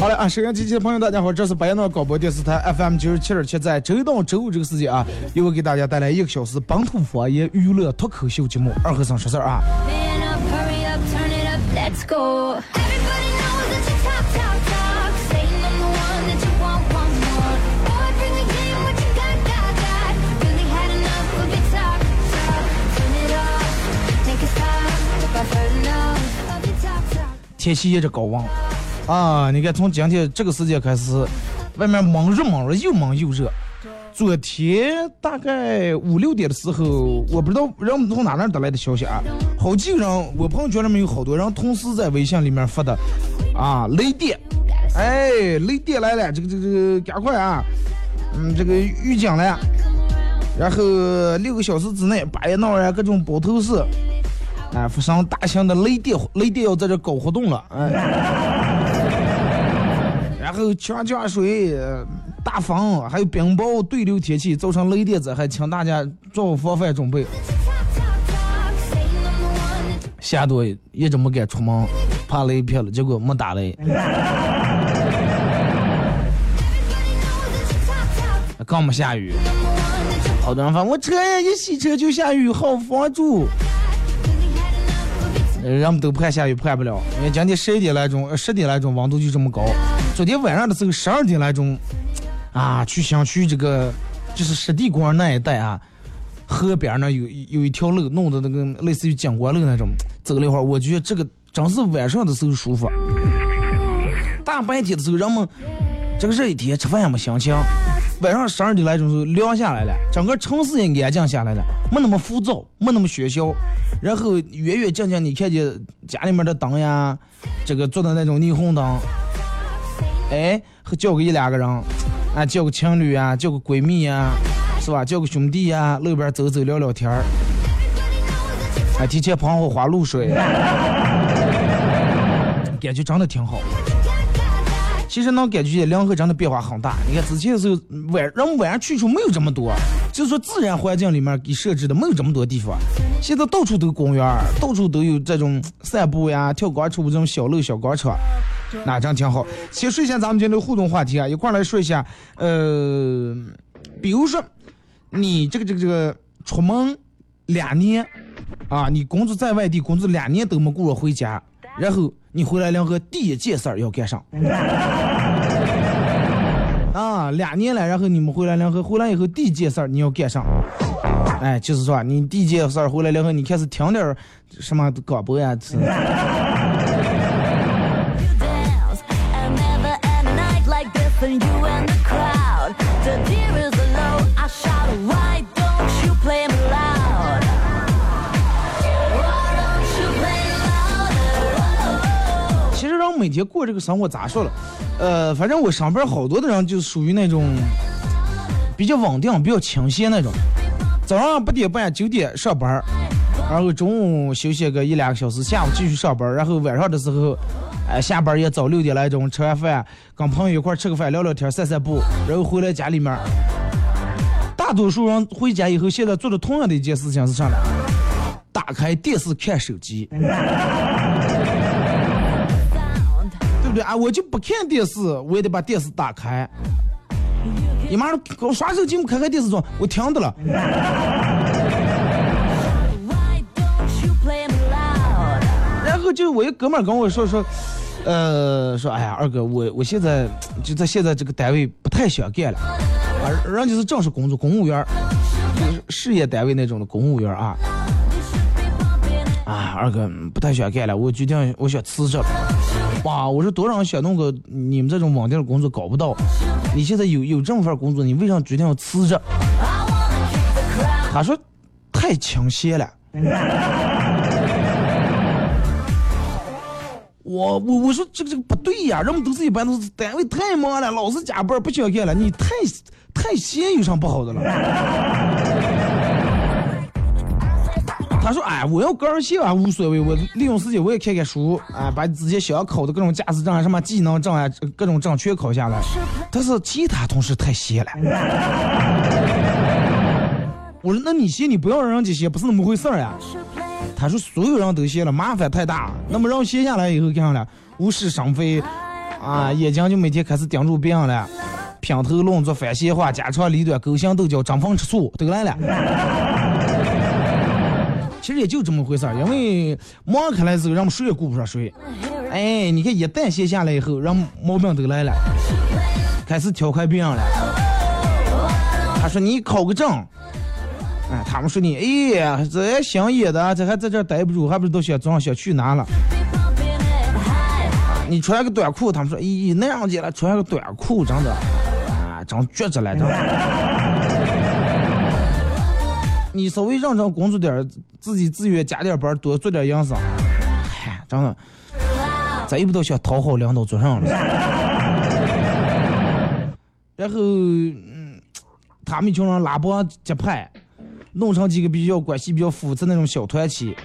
好了啊，收音机前的朋友，大家好，这是白洋广播电视台 FM 九十七点七，在周一到周五这个时间啊，又会给大家带来一个小时本土方言娱乐脱口秀节目《二和尚说事儿》啊。天气也是高温啊！你看，从今天这个时间开始，外面猛热猛热，又猛又热。昨天大概五六点的时候，我不知道人们从哪那得来的消息啊，好几个人，我朋友圈里面有好多人同时在微信里面发的啊，雷电，哎，雷电来了，这个这个这个赶快啊，嗯，这个预警了，然后六个小时之内，八一闹呀，各种包头市。哎，发生大型的雷电，雷电要在这搞活动了，哎，然后强降水、大风，还有冰雹、对流天气，造成雷电灾害，请大家做好防范准备。下多一直没敢出门，怕雷劈了，结果没打雷，刚没下雨。好多人说，我车呀一洗车就下雨，好防住。人们都盼下雨盼不了，因为今天十一点来钟，呃十点来钟温度就这么高。昨天晚上的时候十二点来钟，啊，去想去这个就是湿地公园那一带啊，河边那有有一条路，弄的那个类似于景观路那种，走了一会儿，我觉得这个真是晚上的时候舒服。大白天的时候，人们这个热一天吃饭也没心情，晚上十二点来钟的时候凉下来了，整个城市也安静下来了，没那么浮躁，没那么喧嚣，然后远远近近你看见家里面的灯呀，这个做的那种霓虹灯，哎，和叫个一两个人，啊，叫个情侣啊，叫个闺蜜呀，是吧？叫个兄弟呀，路边走走聊聊天儿，哎，提前喷好花露水，感觉真的挺好。其实能感觉凉河真的变化很大。你看之前的时候，晚人晚上去处没有这么多，就是说自然环境里面给设置的没有这么多地方。现在到处都公园，到处都有这种散步呀、跳广场舞这种小路、小广场，那真挺好。先说一下咱们今天的互动话题啊，一块来说一下，呃，比如说你这个这个这个出门两年啊，你工作在外地工作两年都没顾着回家，然后你回来两个第一件事儿要干啥？啊，两年了，然后你们回来两个回来以后第一件事儿你要干啥？哎，就是说你第一件事儿回来两个你开始听点什么广播呀？每天过这个生活咋说了？呃，反正我上班好多的人就属于那种比较稳定、比较清闲那种。早上八点半、九点上班，然后中午休息个一两个小时，下午继续上班，然后晚上的时候，哎，下班也早六点来钟，吃完饭跟朋友一块吃个饭、聊聊天、散散步，然后回来家里面。大多数人回家以后，现在做的同样的一件事情是啥呢？打开电视看手机。对不对啊？我就不看电视，我也得把电视打开。你妈的，我刷手机，我开开电视装，我听的了。然后就我一哥们跟我说说，呃，说哎呀，二哥，我我现在就在现在这个单位不太想干了，啊，人家是正式工作，公务员，就是事业单位那种的公务员啊。啊，二哥不太想干了，我决定我想辞职了。哇，我说多少人想弄个你们这种网店的工作搞不到，你现在有有这么份工作，你为啥决定要辞职？他说太清闲了。我我我说这个这个不对呀，人们都是一般都是单位太忙了，老是加班不想干了，你太太闲有啥不好的了？他说：“哎，我要个人写啊，无所谓，我利用时间我也看看书，啊，把自己想要考的各种驾驶证啊、什么技能证啊、各种证全考下来。但是其他同事太闲了。我说：那你闲，你不要让人家闲，不是那么回事儿呀。他说：所有人都写了，麻烦太大。那么让写下来以后，干啥了？无事生非，啊，眼睛就每天开始盯住别人了，品头论足、反闲话、家长里短、勾心斗角、争风吃醋，都来了。”其实也就这么回事儿，因为忙开来之后，人们谁也顾不上谁。哎，你看一旦闲下来以后，人毛病都来了，开始挑开病了。他说你考个证，哎，他们说你，哎呀，这想野的，这还在这待不住，还不是都想装想去哪了？你穿个短裤，他们说，咦，那样子了，穿个短裤，真的，啊，真绝着了，真的。你稍微认真工作点儿，自己自愿加点班，多做点营生，嗨，真的，咱也不都想讨好领导做上了。然后，嗯，他们一群人拉帮结派，弄成几个比较关系比较复杂那种小团体，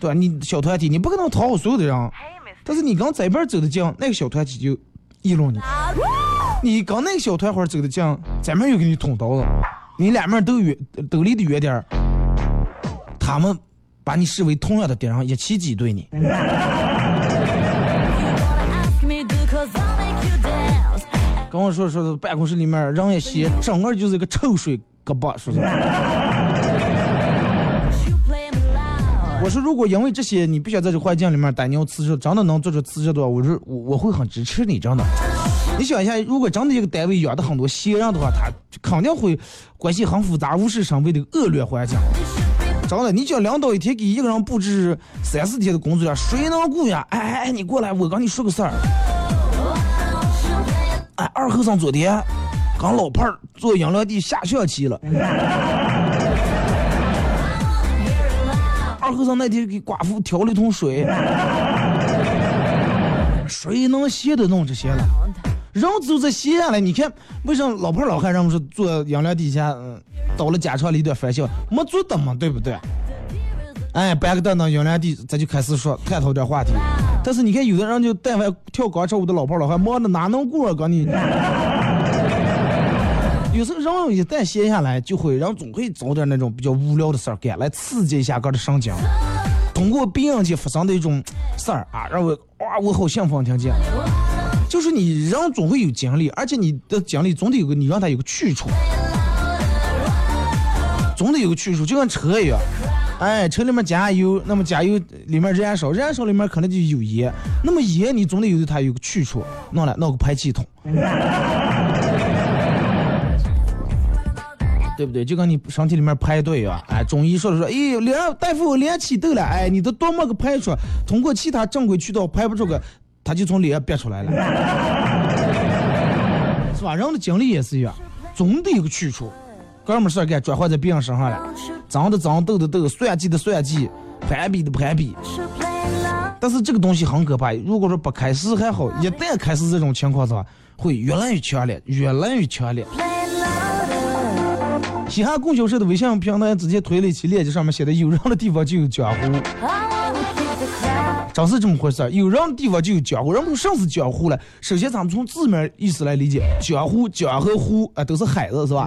对吧？你小团体你不可能讨好所有的人，但是你跟这边走的近，那个小团体就议论你；你跟那个小团伙走的近，咱们又给你捅刀子。你两面都远，都离得远点儿，他们把你视为同样的敌人，一起挤兑你。跟我说说办公室里面人一些，整个就是一个臭水疙瘩，说是。我说如果因为这些你不想在这环境里面待，你要辞职，真的能做出辞职的话，我说我我会很支持你，真的。你想一下，如果真的一个单位养的很多闲人的话，他肯定会关系很复杂、无事生非的恶劣环境。真的，你叫领导一天给一个人布置三四天的工作量，谁能顾呀？哎哎哎，你过来，我跟你说个事儿。哎，二和尚昨天跟老伴儿坐养乐地下象棋了。二和尚那天给寡妇挑了一桶水，谁能闲得弄这些了？人都在闲下来，你看为什么老婆老汉人们说坐阳凉底下，嗯，到了家长里边翻笑，没做的嘛，对不对？哎，搬个凳凳阳凉地，咱就开始说探讨点话题。但是你看有的人就但凡跳广场舞的老婆老汉，忙的哪能过啊？跟你，有时候人一旦闲下来，就会人总会找点那种比较无聊的事儿干，来刺激一下个的神经。通过别人间发生的一种事儿啊，让我哇，我好兴奋，听见。就是你人总会有精力，而且你的精力总得有个你让他有个去处，总得有个去处，就跟车一样，哎，车里面加油，那么加油里面燃烧，燃烧里面可能就有烟，那么烟你总得有它有个去处，弄了弄个排气筒，对不对？就跟你身体里面排队啊，哎，中医说的说，哎，连大夫连起痘了，哎，你都多么个排出，通过其他正规渠道排不出个。他就从脸上憋出来了，是吧？人的精力也是一样，总得有个去处，哥们事儿干转换在别人身上了，脏的脏，斗的斗，算计的算计，攀比的攀比。但是这个东西很可怕，如果说不开始还好，一旦开始这种情况的话，会越来越强烈，越来越强烈。西汉供销社的微信平台直接推了一期链接，上面写的：有人的地方就有江湖。真是这么回事儿，有人的地方就有江湖。人们说什么是江湖了？首先，咱们从字面意思来理解，江湖、江和湖啊，都是海子，是吧？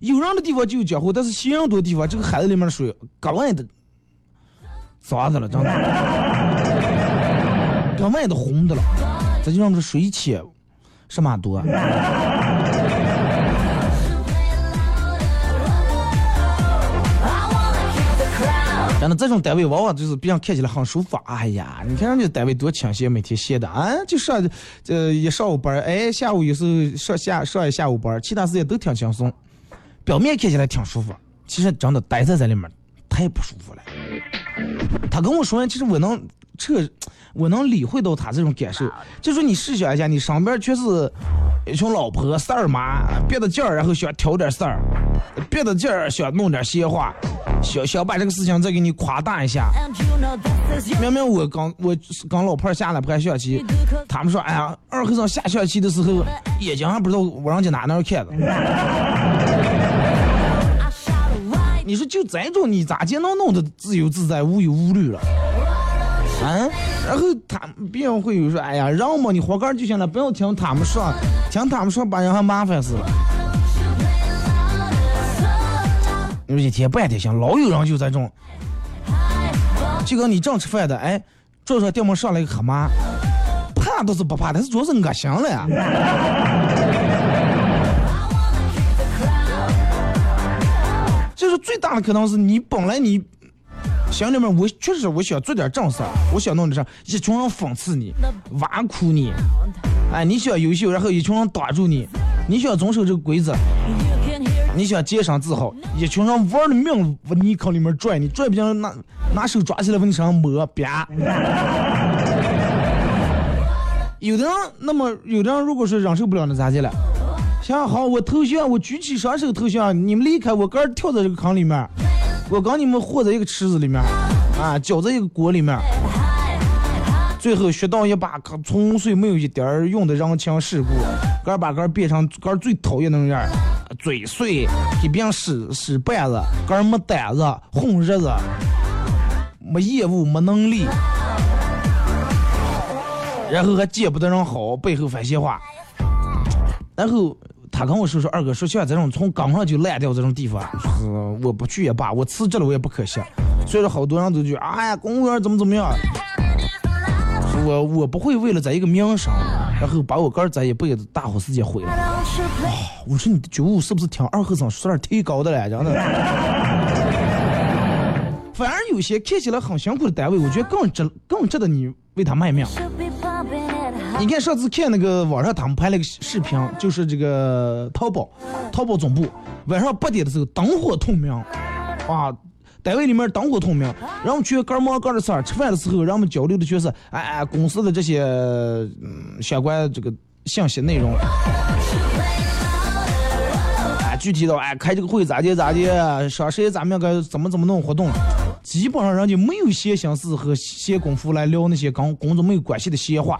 有人的地方就有江湖，但是西人多的地方，这个海子里面的水格外的脏的了，真的，格外的红的了。这就让这水浅什么多。那，这种单位往往就是别人看起来很舒服。哎呀，你看人家单位多清闲，每天闲的啊，就上这一上午班，哎，下午有时候上下上一下午班，其他时间都挺轻松。表面看起来挺舒服，其实真的待在这里面太不舒服了。他跟我说，其实我能彻，我能理会到他这种感受。就说你试想一下，你身边全是一群老婆、事儿妈，憋着劲儿，然后想挑点事儿，憋着劲儿想弄点闲话，想想把这个事情再给你夸大一下。明明我刚我刚老婆儿下来拍象棋，他们说，哎呀，二和尚下象棋的时候，眼睛还不知道往人家哪哪儿看的。I shout a right 你说就这种，你咋就能弄得自由自在、无忧无虑了？啊，然后他别人会有说，哎呀，让嘛，你活干就行了，不要听他们说，听他们说把人还麻烦死了。你说一天半天行，老有人就这种，就跟你正吃饭的，哎，坐上电门上来一个黑妈，怕倒是不怕，但是主要是恶心了呀。就是最大的可能是你本来你心里面我确实我想做点正事儿，我想弄点啥，一群人讽刺你、挖苦你，哎，你想优秀，然后一群人挡住你，你想遵守这个规则你想洁身自好，一群人玩的命往泥坑里面拽你，拽不进拿拿手抓起来往你身上抹，啪。有的人，那么有的人如果说忍受不了，那咋的了？行好，我投降，我举起双手投降，你们离开我，个人跳在这个坑里面，我跟你们和在一个池子里面，啊，搅在一个锅里面，最后学到一把可纯粹没有一点儿用的人情世故，个儿把个儿变成个儿最讨厌那种样，嘴碎，给别人使使绊子，个儿没胆子，混日子，没业务，没能力，然后还见不得人好，背后说闲话，然后。他跟我说说，二哥说像这种从岗上就烂掉这种地方，是我不去也罢，我辞职了我也不可惜。所以说好多人都觉得，哎呀，公务员怎么怎么样。我我不会为了咱一个名声，然后把我个儿咱一辈子大好时间毁了。don't you play 我说你的觉悟是不是挺二和尚说点忒高的了？真的。反而有些看起来很辛苦的单位，我觉得更值更值得你为他卖命。你看上次看那个网上他们拍了个视频，就是这个淘宝，淘宝总部晚上八点的时候灯火通明，啊，单位里面灯火通明，然后去干忙干的事儿，吃饭的时候，人们交流的全是哎哎公司的这些嗯相关这个信息内容。哎，具体到哎开这个会咋地咋地，上谁咱们该怎么怎么弄活动，基本上人家没有闲心思和闲工夫来聊那些跟工作没有关系的闲话。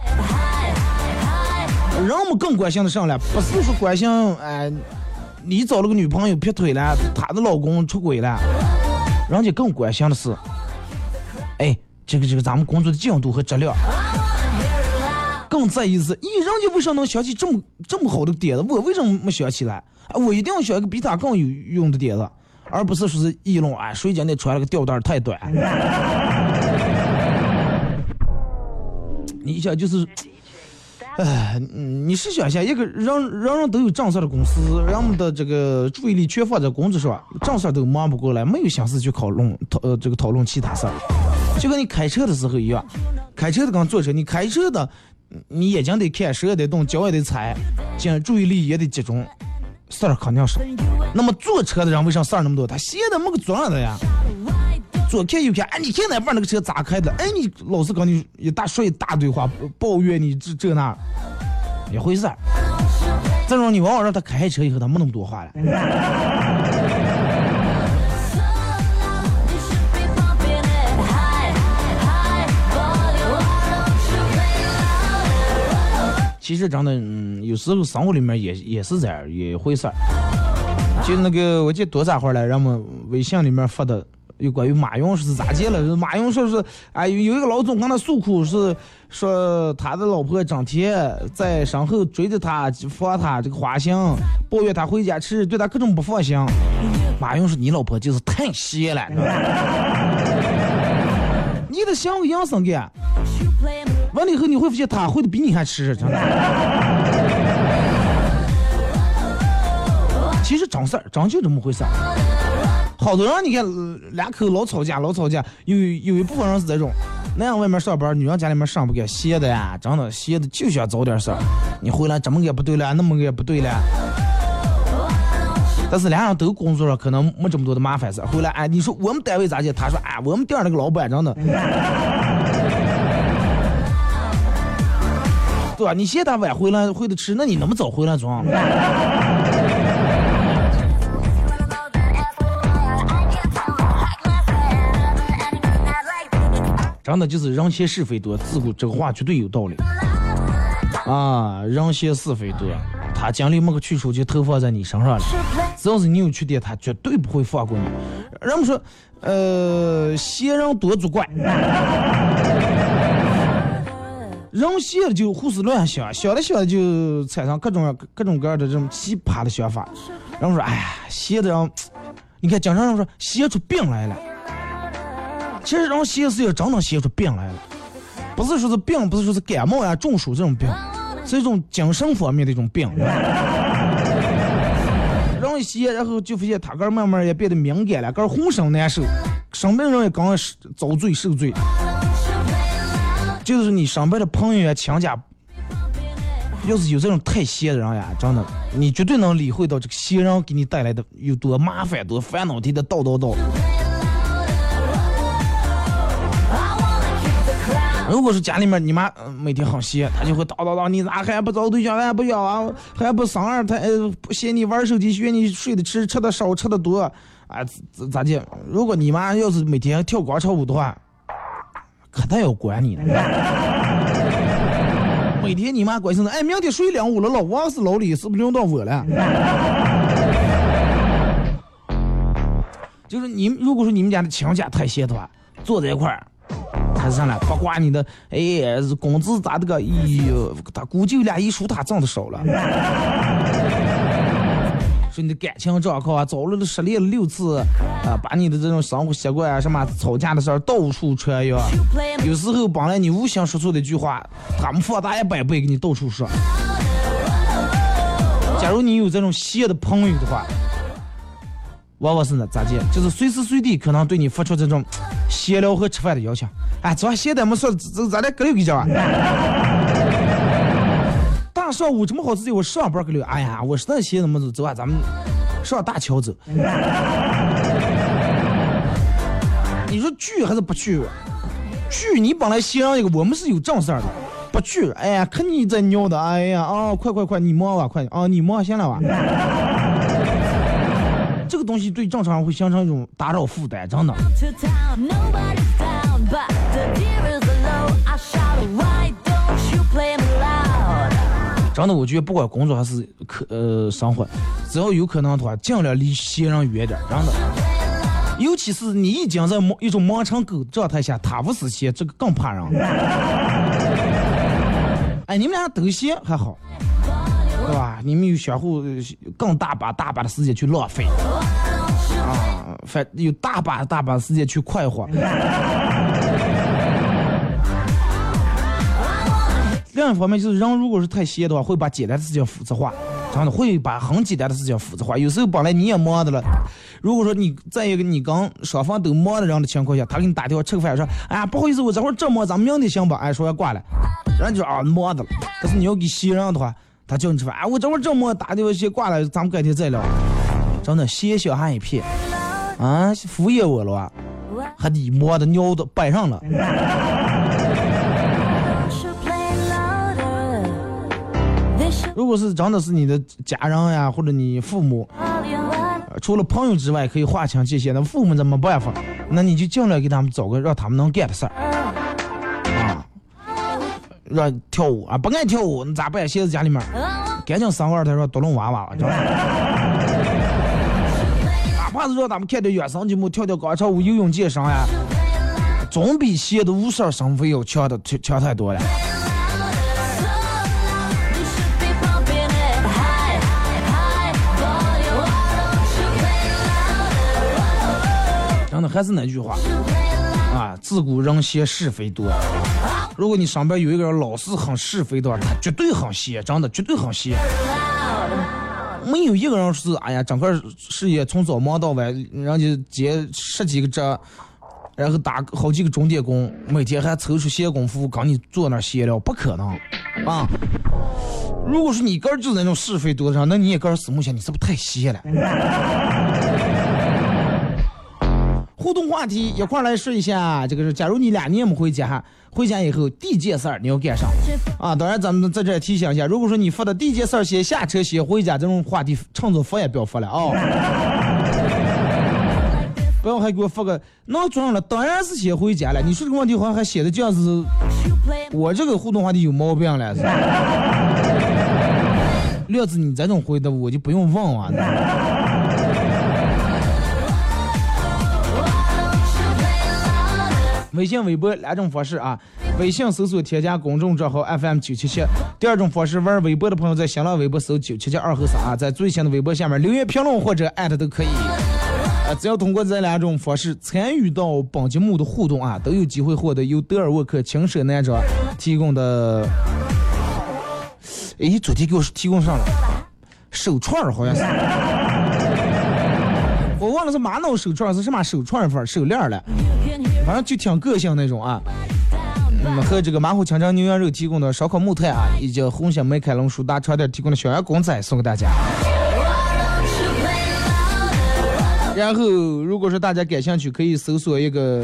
人们更关心的上来，不是说关心哎，你找了个女朋友劈腿了，她的老公出轨了，人家更关心的是，哎，这个这个咱们工作的进度和质量。更在意是，咦，人家为啥能想起这么这么好的点子，我为什么没想起来？啊，我一定要想一个比他更有用的点子，而不是说是议论，哎，谁家那穿了个吊带太短。你想就是，哎，你试想一下，一个人人人都有正事的公司，人们的这个注意力全放在工作上，正事都忙不过来，没有心思去讨论讨呃这个讨论其他事儿，就跟你开车的时候一样，开车的跟坐车，你开车的，你眼睛得看，手也得动，脚也得踩，这注意力也得集中，事儿肯定是。那么坐车的人为啥事儿那么多？他闲的没个坐的呀。左看右看，哎，你看哪边那个车咋开的？哎，你老是跟你一大说一大堆话，抱怨你这这那，一回事儿。这种你往往让他开车以后，他没那么多话了。其实真的，嗯，有时候生活里面也也是这样一回事儿。就那个，我记得多咋会儿来，让我们微信里面发的又关于马云是咋接了？马云说是，哎，有一个老总跟他诉苦是说他的老婆整天在身后追着他，放他这个花心，抱怨他回家吃，对他各种不放心。马云说你老婆就是太邪了，你得想个养生干。You play me 完了以后你会发现他会的比你还吃，真的。其实真事儿，真就这么回事儿。好多人你看两口老吵架，老吵架，有有一部分人是这种，男人外面上班，女人家里面上不干，闲的呀，真的闲的就想找点事儿。你回来这么个不对了，那么个不对了。但是俩人都工作了，可能没这么多的麻烦事。回来哎，你说我们单位咋的？他说哎，我们店那个老板真的，对吧？你嫌他晚回来回的迟，那你那么早回来装？真的就是人嫌是非多，自古这个话绝对有道理。啊，人嫌是非多，他精力没个去处就投放在你身上了。只要是你有缺点，他绝对不会放过你。人们说，呃，嫌人多作怪，人闲了就胡思乱想，想着想着就产生各种各种各样的这种奇葩的想法。人们说，哎呀，闲的人，你看经常人说闲出病来了。其实人闲是要真能闲出病来了，不是说是病，不是说是感冒呀、中暑这种病，是一种精神方面的一种病。人一闲，然后就发现他个慢慢也变得敏感了，个浑身难受，生病人也刚遭罪受罪。就是你身边的朋友呀、亲家，要是有这种太闲的人呀，真的，你绝对能理会到这个闲人给你带来的有多麻烦、多烦恼，替他叨叨叨。如果是家里面你妈呃每天很闲，她就会叨叨叨，你咋还不找对象，还不要啊，还不生二胎，不嫌你玩手机，嫌你睡得迟，吃的少，吃的多，啊咋咋的？如果你妈要是每天跳广场舞的话，可他要管你了。每天你妈关心的，哎，明天谁领我了？老王是老李，是不是轮到我了？就是你，如果说你们家的亲家太闲的话，坐在一块儿。还是上来八卦你的，哎，工资咋的个？哎呦，他估计俩一数他挣的少了。说你的感情状况啊，早了都失恋了六次啊，把你的这种生活习惯啊，什么吵架的事儿到处传扬。有时候本来你无心说错的一句话，他们放大一百倍给你到处说。假如你有这种闲的朋友的话，往往是呢咋介？就是随时随地可能对你发出这种闲聊和吃饭的邀请。哎，昨晚闲的没说，这咱俩搁溜给讲啊。大上午这么好时间，我上班搁溜。哎呀，我实在闲的没走，走啊，咱们上大桥走。你说去还是不去？去，你本来闲一个，我们是有正事儿的。不去，哎呀，看你在尿的，哎呀，啊，快快快，你忙吧，快，啊，你忙行了吧？这个东西对正常人会形成一种打扰负担，真的。真的，我觉得不管工作还是可呃生活，只要有可能的话，尽量离闲人远点儿，真的。尤其是你已经在忙一种忙成狗状态下，他不是闲，这个更怕人。哎，你们俩都闲还好，对吧？你们有相互更大把大把的时间去浪费，啊，反有大把大把的时间去快活。另一方面就是人如果是太闲的话，会把简单的事情复杂化，真的会把很简单的事情复杂化。有时候本来你也忙的了，如果说你在一个你跟双方都忙的人的情况下，他给你打电话吃个饭，说，哎呀不好意思，我这会儿正忙，咱们明天行吧？哎，说要挂了，人家就啊忙的了。但是你要给闲人的话，他叫你吃饭，哎我这会儿正忙，打电话先挂了，咱们改天再聊。真的闲小孩一片，啊敷衍我了啊，还你忙的尿的摆上了。如果是真的是你的家人呀，或者你父母，呃除了朋友之外，可以划清界限。那父母怎么办法？那你就尽量给他们找个让他们能干的事儿，让跳舞啊，不爱跳舞，你咋办？现在家里面赶紧生个二胎，说独龙娃娃，知道吧？哪怕是让咱们看点原声节目，跳跳广场舞、游泳健身呀，总比闲的无事儿生非要强的强强太多了。真的还是那句话啊，自古人闲是非多。如果你身边有一个人老是很是非的话，他绝对很闲，真的绝对很闲。没有一个人是哎呀，整个事业从早忙到晚，人家接十几个这，然后打好几个钟点工，每天还抽出闲工夫跟你坐那闲聊，不可能啊！如果说你个儿就是那种是非多的人，那你也个人死木前，你是不是太闲了？互动话题一块来说一下，这个是假如你俩年没回家，回家以后第一件事儿你要干啥？啊，当然咱们在这提醒一下，如果说你发的第一件事儿先下车先回家这种话题，趁早发也不要发了啊、不要还给我发个闹钟了，当然是先回家了。你说这个问题好像还写的这样子，我这个互动话题有毛病了。是吧 料子你这种回答我就不用问啊。微信、微博两种方式啊。微信搜索添加公众账号 FM 九七七。第二种方式，玩微博的朋友在新浪微博搜九七七二和三啊，在最新的微博下面留言评论或者艾特都可以。啊，只要通过这两种方式参与到本节目的互动啊，都有机会获得由德尔沃克轻奢男装提供的。诶，昨天给我提供上了手串，好像是。我忘了是玛瑙手串是什么手串儿法儿手链了，反正就挺个性那种啊。嗯，和这个马虎清蒸牛羊肉提供的烧烤木炭啊，以及红星美凯龙舒达床垫提供的小羊公仔送给大家。然后，如果说大家感兴趣，可以搜索一个，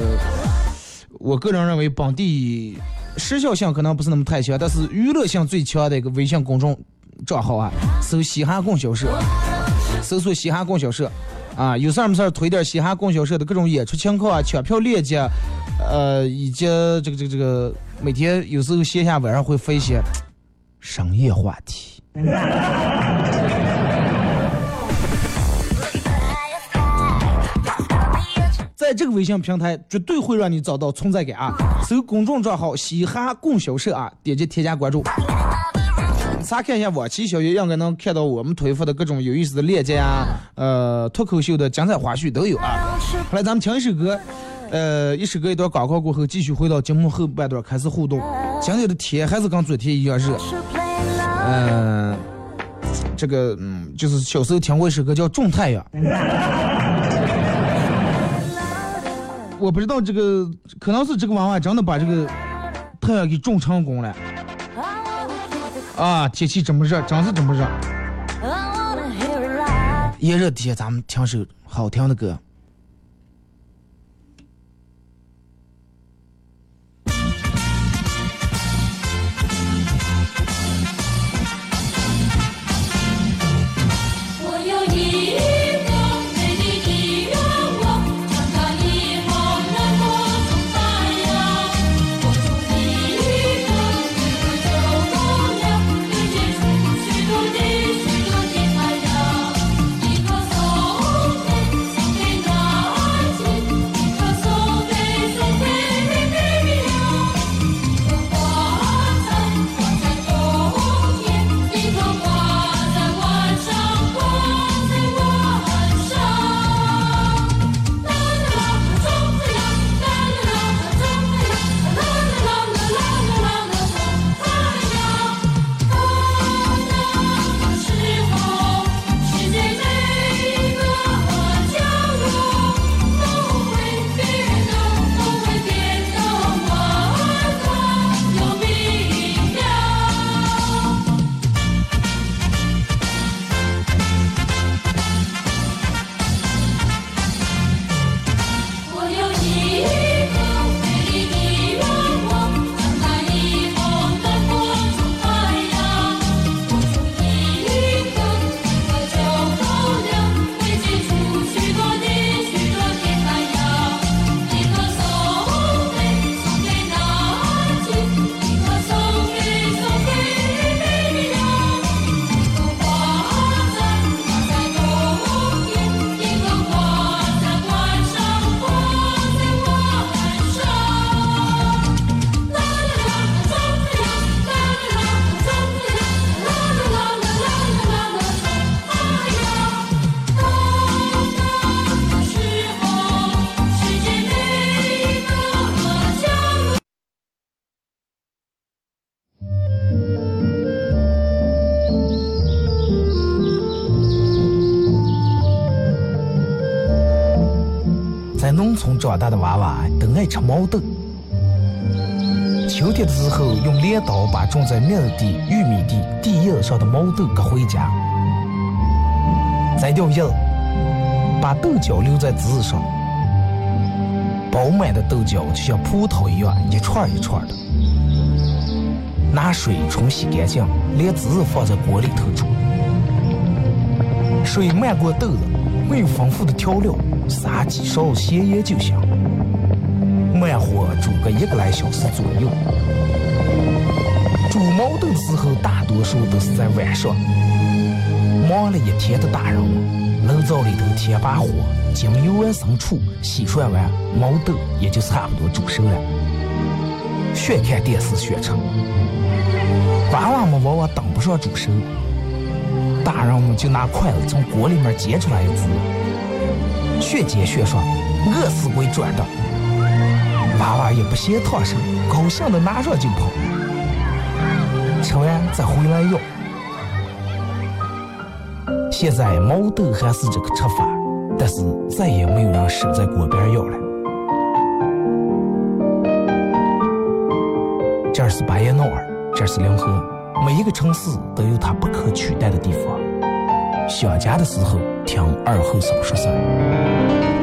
我个人认为本地时效性可能不是那么太强，但是娱乐性最强的一个微信公众账号啊，搜“嘻哈供销社”，搜索“嘻哈供销社”，啊，有事儿没事儿推点嘻哈供销社的各种演出情况啊、抢票链接，呃，以及这个这个这个，每天有时候线下晚上会发一些商业话题。在这个微信平台，绝对会让你找到存在感啊！搜公众账号“嘻哈供销社”啊，点击添加关注。查看一下往期消息，应该能看到我们推发的各种有意思的链接啊，呃，脱口秀的精彩花絮都有啊。后来咱们听一首歌，呃，一首歌一段广告过后，继续回到节目后半段开始互动。今天的天还是跟昨天一样热，嗯、这个嗯，就是小时候听过一首歌叫《种太阳》。我不知道这个，可能是这个娃娃真的把这个太阳给种成功了啊！天气这么热，真是这么热。炎热天，咱们听首好听的歌。长大的娃娃都爱吃毛豆。秋天的时候，用镰刀把种在麦地、玉米地地叶上的毛豆割回家，摘掉叶，把豆角留在枝上。饱满的豆角就像葡萄一样，一串一串的。拿水冲洗干净，连籽放在锅里头煮。水漫过豆子，没有丰富的调料，撒几勺咸盐就行。慢火煮个一个来小时左右。煮毛豆的时候，大多数都是在晚上。忙了一天的大人们，炉灶里头添把火，将油完生醋，洗涮完，毛豆也就差不多煮熟了。学看电视学吃。娃娃们往往等不上煮熟，大人们就拿筷子从锅里面夹出来一只，学煎学涮，饿死鬼转的。娃娃也不嫌烫手，高兴的拿上就跑，吃完再回来要。现在毛豆还是这个吃法，但是再也没有人守在锅边要了。这是巴彦淖尔，这是临河，每一个城市都有它不可取代的地方。想家的时候，听二后嫂说事儿。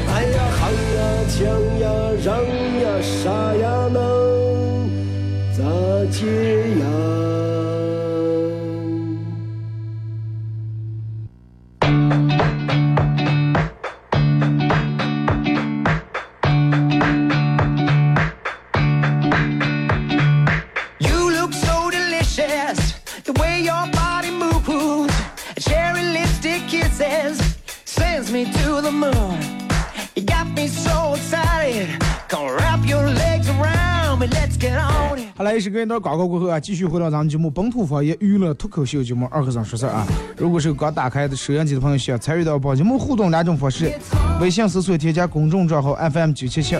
想呀，让呀，啥呀能咋解？On it. 好来，是跟一段广告过后啊，继续回到咱们节目本土方言娱乐脱口秀节目二和尚说事儿啊。如果是刚打开的收音机的朋友，需要参与到本节目互动两种方式：微信搜索添加公众账号 FM 九七七；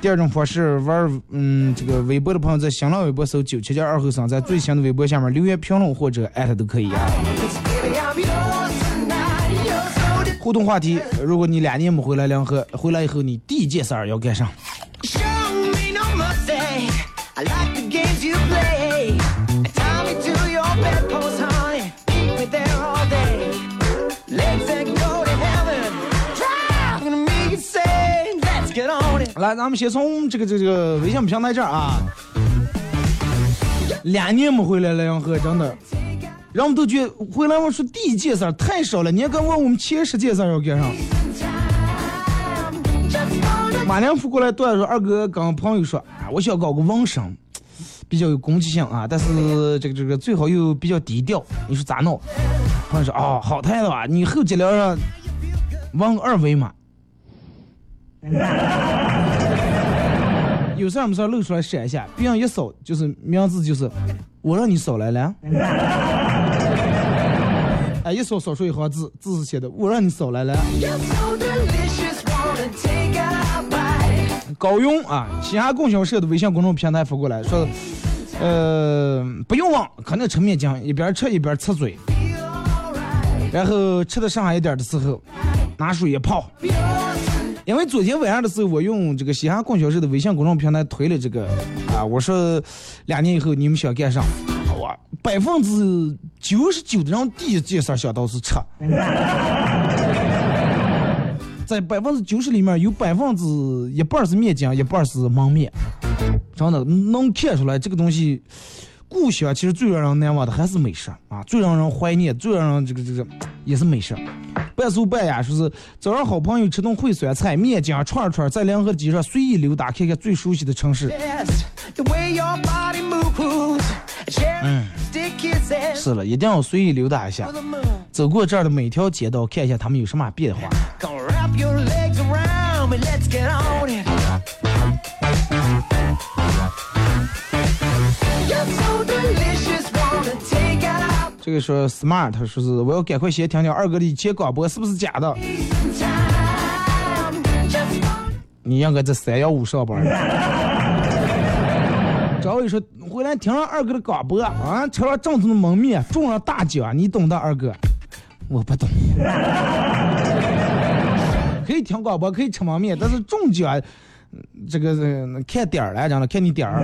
第二种方式玩嗯这个微博的朋友在新浪微博搜九七七二和尚，在最新的微博下面留言评论或者艾特都可以啊。互动话题：如果你两年没回来两河，回来以后你第一件事儿要干啥？I like the games you play. Tie me to your bedpost, honey. Keep me there all day. Legs that go to heaven. Drive gonna make you say, let's get on it. 来，咱们先从这个这个这个微信平台这儿啊，两年没回来了，杨河真的，人们都觉得回来我说第一件事儿太少了，你还敢问我们前十件事儿要干啥？马良福过来对我说，二哥跟朋友说，啊，我想搞个纹身，比较有攻击性啊，但是这个这个最好又比较低调，你说咋弄？朋友说，哦，好态度啊，你后脊梁上纹个二维码。有事儿没事露出来闪一下，别人一扫就是名字就是我让你扫来了，哎一扫扫出一行字，字是写的我让你扫来了。高勇啊，西安供销社的微信公众平台发过来说，呃，不用忘，肯定吃面筋，一边吃一边擦嘴，然后吃的剩下一点的时候，拿水一泡。因为昨天晚上的时候，我用这个西安供销社的微信公众平台推了这个啊，我说两年以后你们想干啥？我百分之九十九的人第一件事想到是吃。在百分之九十里面有百分之一半是面筋，一半是焖面，真的能看出来这个东西。故乡其实最让人难忘的还是美食啊，最让人怀念，最让人这个这个也是美食。半素半呀，说是找上好朋友吃顿烩酸菜、面筋、串串，在联合街上随意溜达，看看最熟悉的城市。Your kisses 是了，一定要随意溜达一下.走过这儿的每条街道，看一下他们有什么变化。这个说 smart 说是我要赶快先听听二哥的以前广播是不是假的你应该在三幺五上班。赵伟说回来听了二哥的广播啊，吃了正宗的焖面，中了大奖，你懂的，二哥。我不懂。可以听广播，可以吃焖面，但是中奖，嗯这个是看点儿来讲了，看你点儿。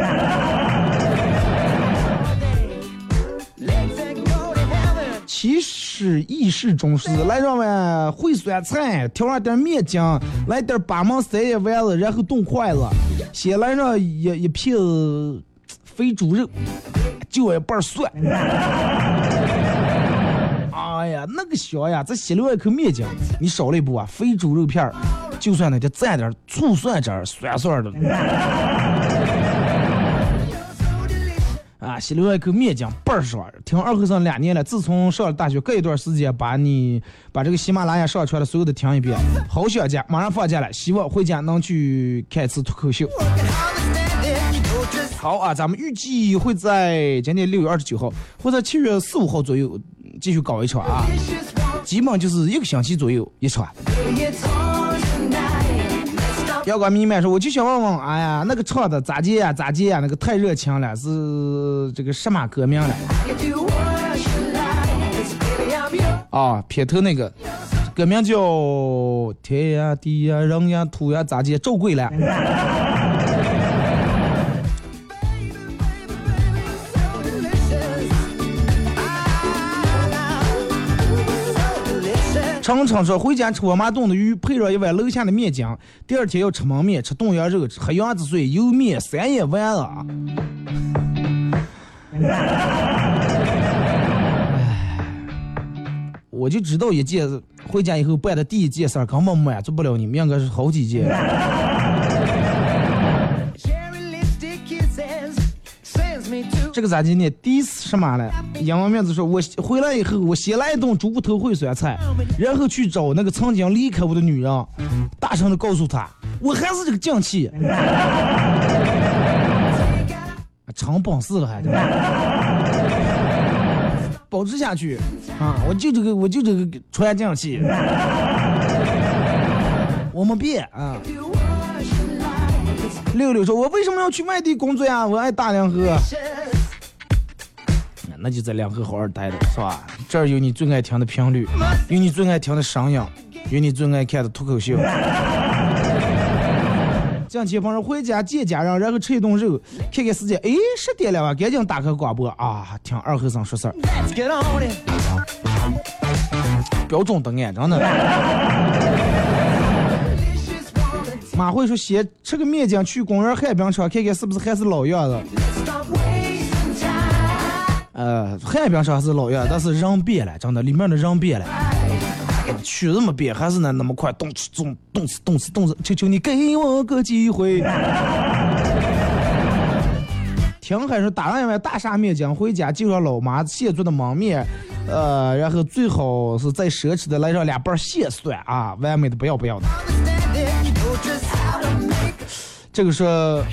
其实意识中是来上碗烩酸菜，调上点面筋，来点八毛三叶丸子，然后炖筷子，先来上一一片肥猪肉，就一半蒜。哎呀，那个香呀！再吸溜一口面筋，你少了一步啊，肥猪肉片儿，就算那就蘸点醋蒜汁儿，酸酸的。啊，吸溜一口面筋倍儿爽。听二和尚两年了，自从上了大学，隔一段时间把你把这个喜马拉雅上传的所有的听一遍，好想家，马上放假了，希望回家能去看一次脱口秀。好啊，咱们预计会在今年六月二十九号，或者七月四五号左右继续搞一场啊，基本就是一个星期左右一场。阳光明媚说，我就想问问，哎呀，那个唱的咋接呀咋接呀？那个太热情了，是这个什么革命了？啊，撇头那个歌名叫《天呀地呀人呀土呀咋接》，赵贵了。常常说回家吃我妈炖的鱼，配上一碗楼下的面筋，第二天要吃焖面，吃炖羊肉，喝羊子水，油面三叶丸子啊。唉我就知道一件回家以后办的第一件事儿根本满足不了你们，应该是好几件。这个咋今天第一次什么了？英文名字说，我回来以后，我先来一顿猪骨头烩酸菜，然后去找那个曾经离开我的女人，大声的告诉她，我还是这个犟气，成本事了还，保持下去啊！我就这个，我就这个传犟气，我没变啊。六六说：“我为什么要去外地工作呀？我爱大凉河。”那就在两河好好待着，是吧？这儿有你最爱听的频率，有你最爱听的声音，有你最爱看的脱口秀。这期朋友回家见家人，然后吃一顿肉，看看时间，哎，十点了吧？赶紧打开广播啊，听二和尚说事儿.标准答案，真的。Delicious, wanna 马会说先吃个面筋，去公园旱冰场看看是不是还是老样子。呃，旱冰场还是老样，但是人变了，真的，里面的人变了。曲子没变，还是那那么快，动次动动次动次动次，求求你给我个机会。听海说打上一碗大沙面筋回家，就上老妈现做的焖面，呃，然后最好是再奢侈的来上两瓣蟹蒜啊，完美的不要不要的。这个说，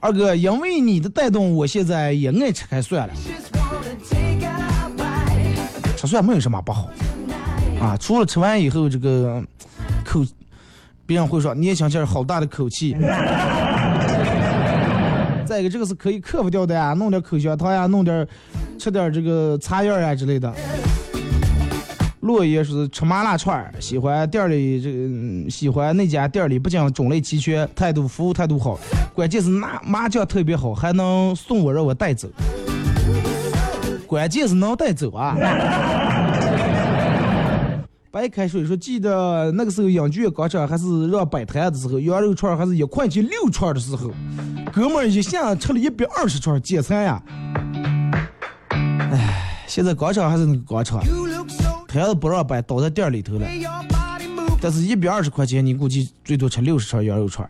二哥，因为你的带动，我现在也爱吃开蒜了。吃蒜没有什么不好啊，除了吃完以后这个口，别人会说你也想起来好大的口气。再一个，这个是可以克服掉的呀，弄点口香糖呀，弄点吃点这个茶叶呀之类的。落叶是吃麻辣串儿，喜欢店里这个嗯喜欢那家店里不仅种类齐全，态度服务态度好，关键是那麻酱特别好，还能送我让我带走。关键是能带走啊！白开水说，记得那个时候养鸡广场还是让摆摊的时候，羊肉串还是一块钱六串的时候，哥们儿一下吃了一百二十串，解馋呀！唉，现在广场还是那个广场摊子不让摆，倒在店里头了。但是，一百二十块钱，你估计最多吃六十串羊肉串。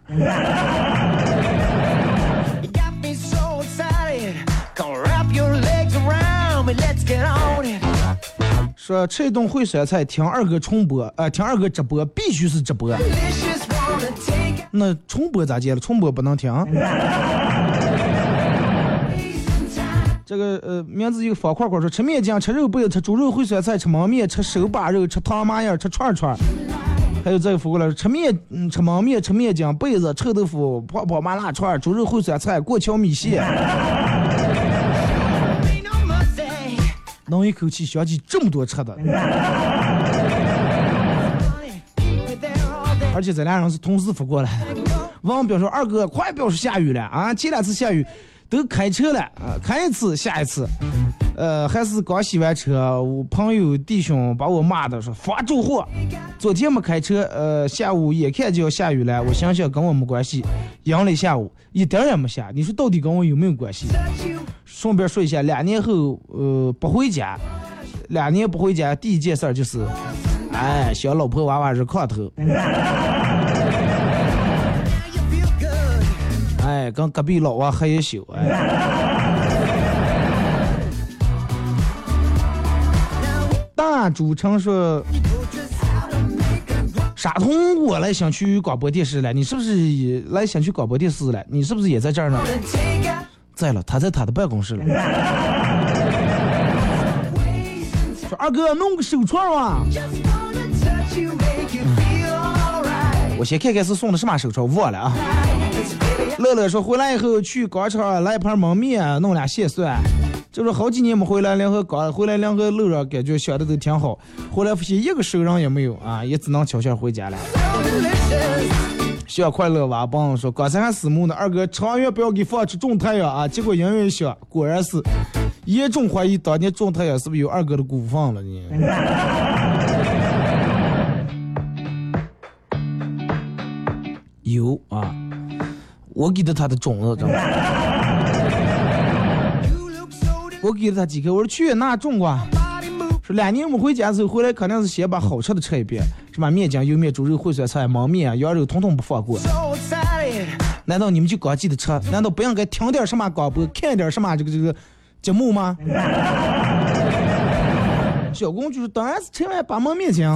说吃一顿烩酸菜，听二哥重播，呃，听二哥直播，必须是直播。那重播咋接了？重播不能听。这个呃，名字一个方块块说吃面筋、吃肉不要、吃猪肉烩酸菜、吃焖面、吃手把肉、吃汤麻叶、吃串串。还有这个发过来吃面，嗯，吃焖面、吃面筋、被子、臭豆腐、泡泡麻辣串、猪肉烩酸菜、过桥米线，能一口气想起这么多吃的。而且咱俩人是同时发过来的。王彪说：“二哥，快不要说下雨了啊！前两次下雨都开车了啊，开一次下一次。呃，还是刚洗完车，我朋友弟兄把我骂的说发住货。昨天没开车，呃，下午眼看就要下雨了，我想想跟我没关系，阳了一下午，一点也没下。你说到底跟我有没有关系？顺便说一下，两年后呃不回家，两年不回家，第一件事儿就是，哎，小老婆娃娃热炕头。”哎，跟隔壁老王喝一宿，哎。大主唱说，傻通，我来想去广播电视了，你是不是也来想去广播电视了？你是不是也在这儿呢？在了，他在他的办公室了。说二哥弄个手串啊！我先看看是送的什么手串，忘了啊。乐乐说回来以后去广场来一盘焖面，弄俩蟹蒜。就是好几年没回来，然后刚回来，然后路上感觉想的都挺好，后来发现一个熟人也没有啊，也只能悄悄回家了。小快乐娃帮我说，刚才还私募呢，二哥长远不要给放出种太阳啊，结果音乐一响，果然是严重怀疑当年种太阳是不是有二哥的股份了呢？有啊，我给的他的种子，知道吗？我给了他几颗，我说去那种过。说两年没回家的时候，回来肯定是先把好吃的吃一遍，什么面筋、油面、猪肉、烩酸菜、焖面、羊肉，统统不放过。难道你们就光记得吃？难道不应该听点什么广播，看点什么这个这个节目吗？小公主当然是吃完把焖面筋。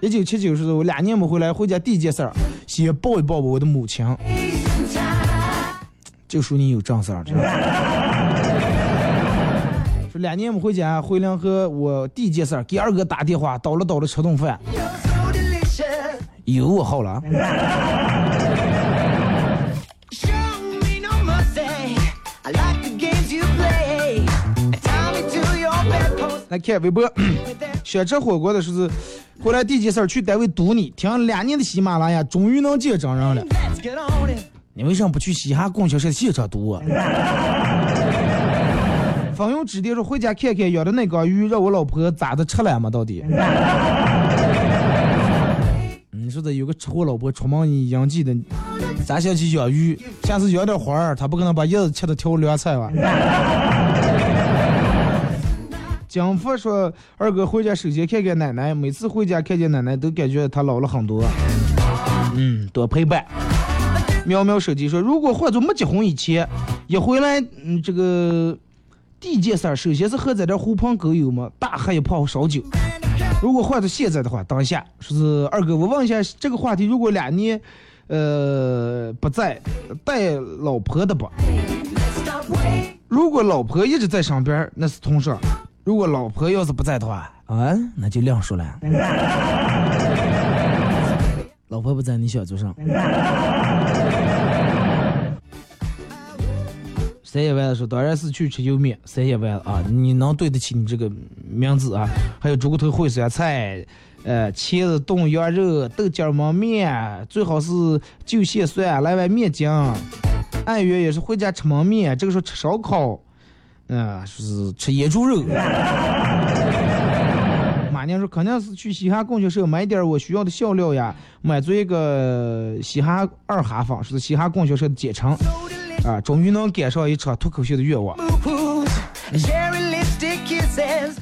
一九七九时候，我两年没回来，回家第一件事儿，先抱一抱我的母亲。就说你有正事儿，知道吧？说两年没回家，回来和我第一件事儿给二哥打电话，叨了叨了吃顿饭。有我好了 来看微博想吃火锅的时候，回来第一件事儿去单位堵你，听了两年的喜马拉雅，终于能见真人了。你为什么不去嘻哈供销社现场堵我？冯勇指点说回家看看养的那缸鱼，让我老婆咋的吃了嘛？到底？你 说的有个吃货老婆出门你应季的，咱想去养鱼，下次养点花儿，他不可能把叶子切的挑凉菜吧？江福说：“二哥回家首先看看奶奶，每次回家看见奶奶都感觉她老了很多。嗯，多陪伴。”喵喵手机说：“如果换做没结婚以前，一回来，嗯，这个第一件事儿，首先是喝在这狐朋狗友嘛，大喝一泡烧酒。如果换到现在的话，当下说是二哥，我问一下这个话题，如果俩你，呃，不在，带老婆的不？如果老婆一直在上边儿，那是同事；如果老婆要是不在的话，啊，那就两说了。老婆不在，你想做上。三千万的时候，当然是去吃油面，三千万啊！你能对得起你这个名字啊？还有猪骨头烩酸菜，呃，茄子炖羊肉，豆角焖面，最好是就蟹蒜，来碗面筋。按月也是回家吃焖面，这个时候吃烧烤，啊、就是吃野猪肉。妈俩人说肯定是去嘻哈供销社买点我需要的笑料呀，买做一个嘻哈二哈坊，是嘻哈供销社的简称。啊，终于能赶上一场脱口秀的愿望。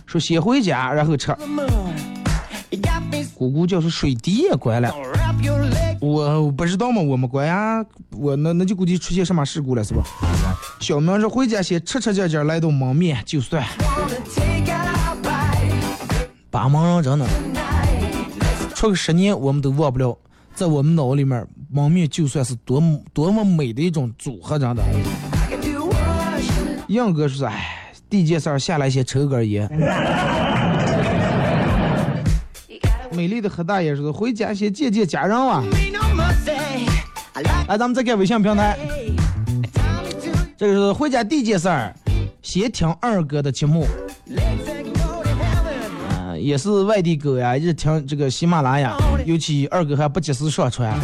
说先回家，然后吃。姑姑叫是水滴也关了，我不知道嘛，我们关呀，我那那就估计出现什么事故了是吧？小明说回家先吃吃劲劲来顿焖面就算，把忙人真的出个十年我们都忘不了，在我们脑里面焖面就算是多么多么美的一种组合，真的。杨哥说哎，第一件事儿下来先抽根烟。美丽的何大爷说回家先见见家人啊。mean no mercy. I like 来，咱们再看微信平台，这个是回家第一件事儿，先听二哥的节目。嗯、也是外地狗呀，一直听这个喜马拉雅，尤其二哥还不及时上传。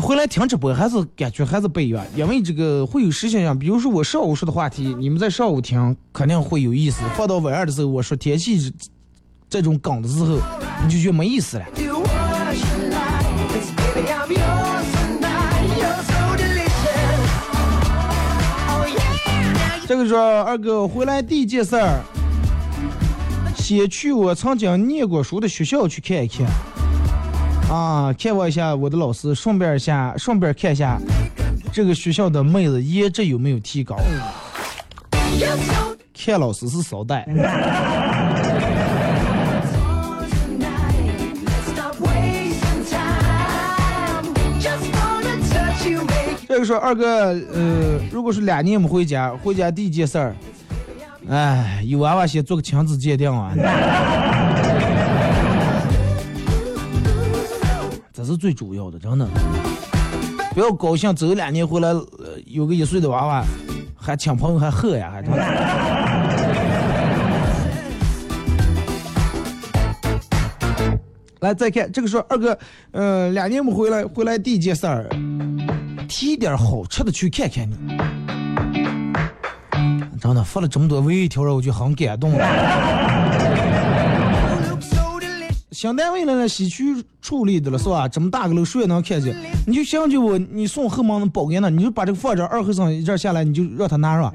回来听直播还是感觉还是不一样，因为这个会有时间上，比如说我上午说的话题，你们在上午听肯定会有意思，放到晚上的时候，我说天气这种梗的时候，你就觉没意思了。这个说二哥回来第一件事儿，先去我曾经念过书的学校去看一看，啊，看望一下我的老师，顺便一下，顺便看一下这个学校的妹子颜值有没有提高。看老师是捎带。这个说二哥，呃，如果是两年没回家，回家第一件事儿，哎，有娃娃先做个亲子鉴定啊。是最主要的，真的。不要高兴，走两年回来，呃，有个一岁的娃娃，还请朋友还喝呀，还真的。来，再看这个说二哥，呃，两年没回来，回来第一件事儿，提点好吃的去看看你。真的发了这么多微条让我就很感动了。新单位了呢，西区处理的了是吧？这么大个楼，谁也能看见。你就想起我，你送后门的保安呢，你就把这个放这儿二后生一阵下来，你就让他拿上，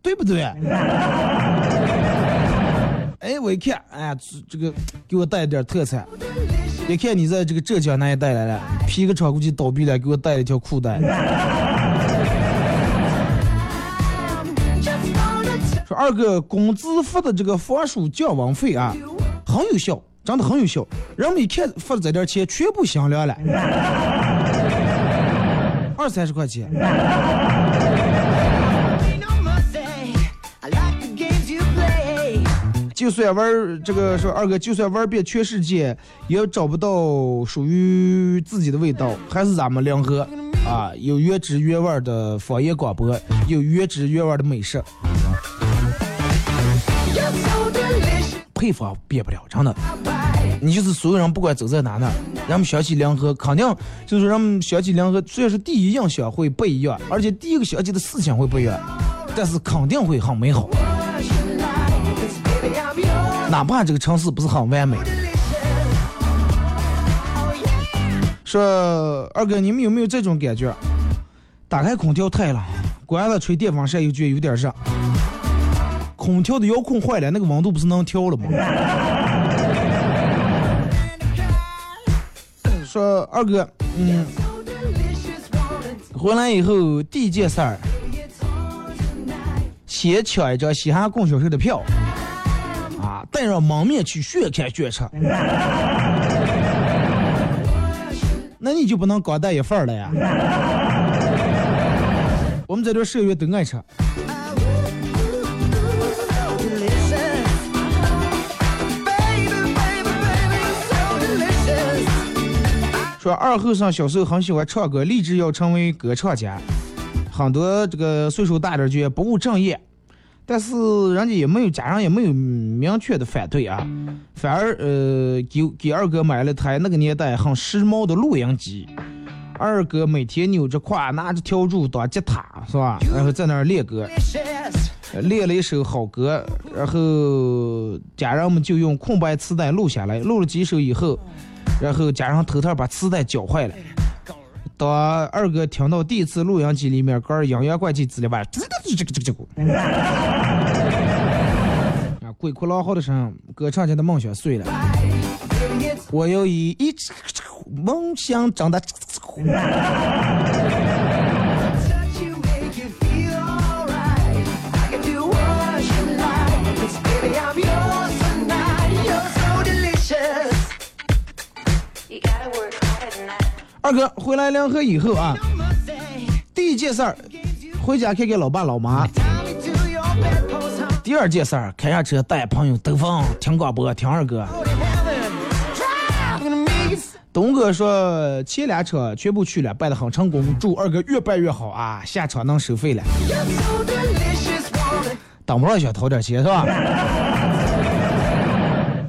对不对？哎，我一看，哎呀，这这个给我带点特产。一看你在这个浙江那一带来了，皮革厂估计倒闭了，给我带了一条裤带。二哥，工资发的这个防暑降温费啊，很有效，真的很有效。人们一看发的这点钱，全部香凉了，二三十块钱。就算玩这个说二哥，就算玩遍全世界，也找不到属于自己的味道，还是咱们临河啊，有原汁原味的方言广播，有原汁原味的美食，配方变不了，真的。你就是所有人不管走在哪呢，人们想起梁河，肯定就是？人们想起梁河，虽然是第一印象会不一样，而且第一个想起的事情会不一样，但是肯定会很美好，哪怕这个城市不是？很完美。说二哥，你们有没有这种感觉？打开空调太冷，关了吹电风扇又觉得有点热。空调的遥控坏了，那个温度不是能调了吗？说二哥，嗯，回来以后第一件事儿，先抢一张西哈供销社的票，啊，带上蒙面去炫看炫吃。那你就不能光带一份儿了呀？我们在这社员都爱吃。说二后生小时候很喜欢唱歌，立志要成为歌唱家。很多这个岁数大点就不务正业，但是人家也没有家长也没有明确的反对啊，反而呃给给二哥买了台那个年代很时髦的录音机，二哥每天扭着胯，拿着笤帚当吉他，是吧？然后在那儿练歌，练了一首好歌，然后家人们就用空白磁带录下来，录了几首以后，然后加上头套把磁带搅坏了。当二哥听到第一次录音机里面歌儿阴阳怪气滋里吧，这个这个这个这个，啊，鬼哭狼嚎的声，歌唱家的梦想碎了。我要以一梦想长大。二哥回来两河以后啊，第一件事儿，回家看看老爸老妈。第二件事儿，开下车带朋友兜风，听广播，听二哥。东哥说前两车全部去了，办得很成功，祝二哥越办越好啊！下场能收费了，等不上想掏点钱是吧？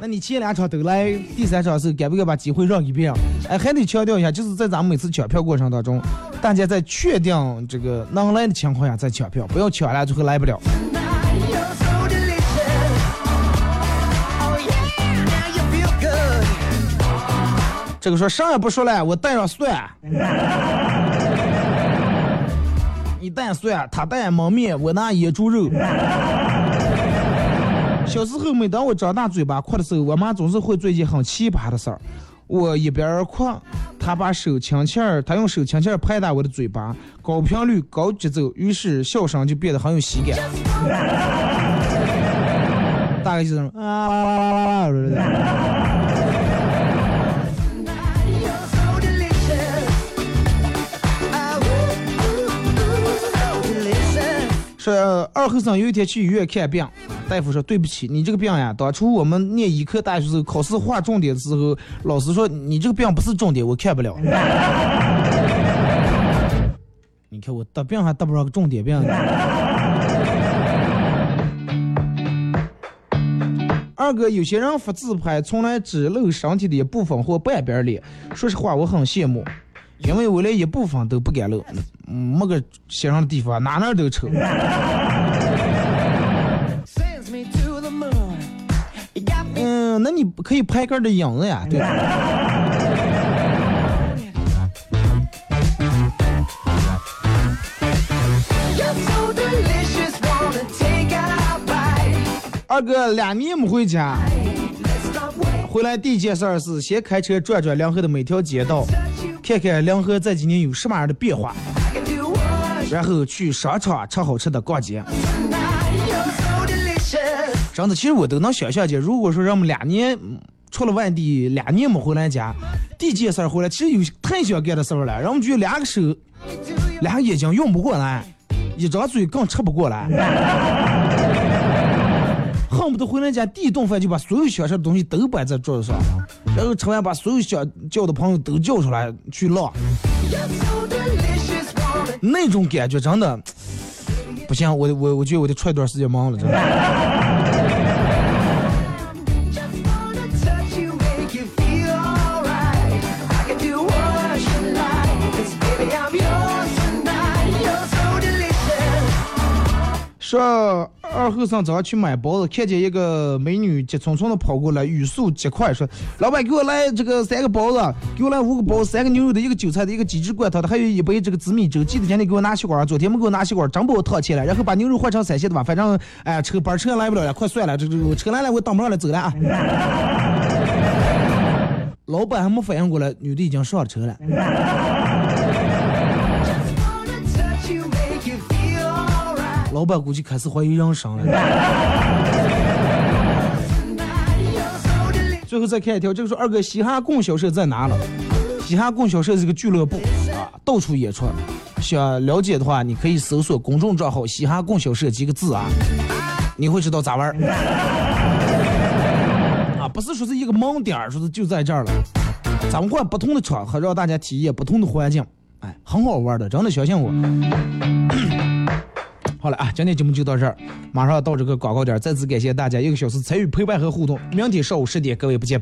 你前两场都来，第三场是该不该把机会让一遍？哎，还得强调一下，就是在咱们每次抢票过程当中，大家在确定这个能来的情况下再抢票，不要抢了最后来不了。这个说啥也不说了，我带上蒜。你带蒜，他带焖面，我拿野猪肉。小时候，每当我张大嘴巴哭的时候，我妈总是会做一件很奇葩的事儿。我一边哭，她把手轻轻儿，她用手轻轻儿拍打我的嘴巴，高频率、高节奏，于是笑声就变得很有喜感。大概就是啊啦啦啦啦啦。说二后生有一天去医院看病，大夫说对不起，你这个病呀，当初我们念医科大学时候考试划重点的时候，老师说你这个病不是重点，我看不了。你看我得病还得不上个重点病呢。二哥，有些人发自拍从来只露身体的一部分或半边脸，说实话我很羡慕，因为我连一部分都不敢露，嗯没个欣赏的地方，哪哪都丑。嗯，那你可以拍个儿的影子呀，对.二哥两年没回家.回来第一件事儿是先开车转转梁河的每条街道，看看梁河这几年有什么样的变化然后去商场吃好吃的逛街。真的，其实我都能想象见，如果说让我们两年出了外地，两年没回来家，第一件事儿回来，其实有太想干的事儿了，然后我们觉得两个手、两个眼睛用不过来，一张嘴更吃不过来，恨不得回来家第一顿饭就把所有想吃的东西都摆在桌子上，然后吃完把所有想叫的朋友都叫出来去唠，那种感觉真的不行，我我我觉得我得踹一段时间忙了，真的。说二后生早上去买包子，看见一个美女急匆匆的跑过来，语速极快，说：“老板，给我来这个三个包子，给我来五个包子，三个牛肉的，一个韭菜的，一个鸡汁灌汤的，还有一杯这个紫米粥。记得今天给我拿吸管，昨天没给我拿吸管，真把我烫起来。然后把牛肉换成三鲜的吧，反正哎，车班车来不了了，快算了，这这我车来了，我挡不上了，走了啊。”老板还没反应过来，女的已经上车了。老板估计开始怀疑人生了。最后再看一条，这个说二哥嘻哈供销社在哪了？嘻哈供销社是个俱乐部啊，到处演出。想了解的话，你可以搜索公众账号“嘻哈供销社”几个字啊，你会知道咋玩。啊，不是说是一个盲点，说是就在这儿了。咱们换不同的场合，让大家体验不同的环境，哎，很好玩的，真的相信我。好了啊，今天节目就到这儿，马上到这个广告点儿，再次感谢大家一个小时参与陪伴和互动。明天上午十点，各位不见。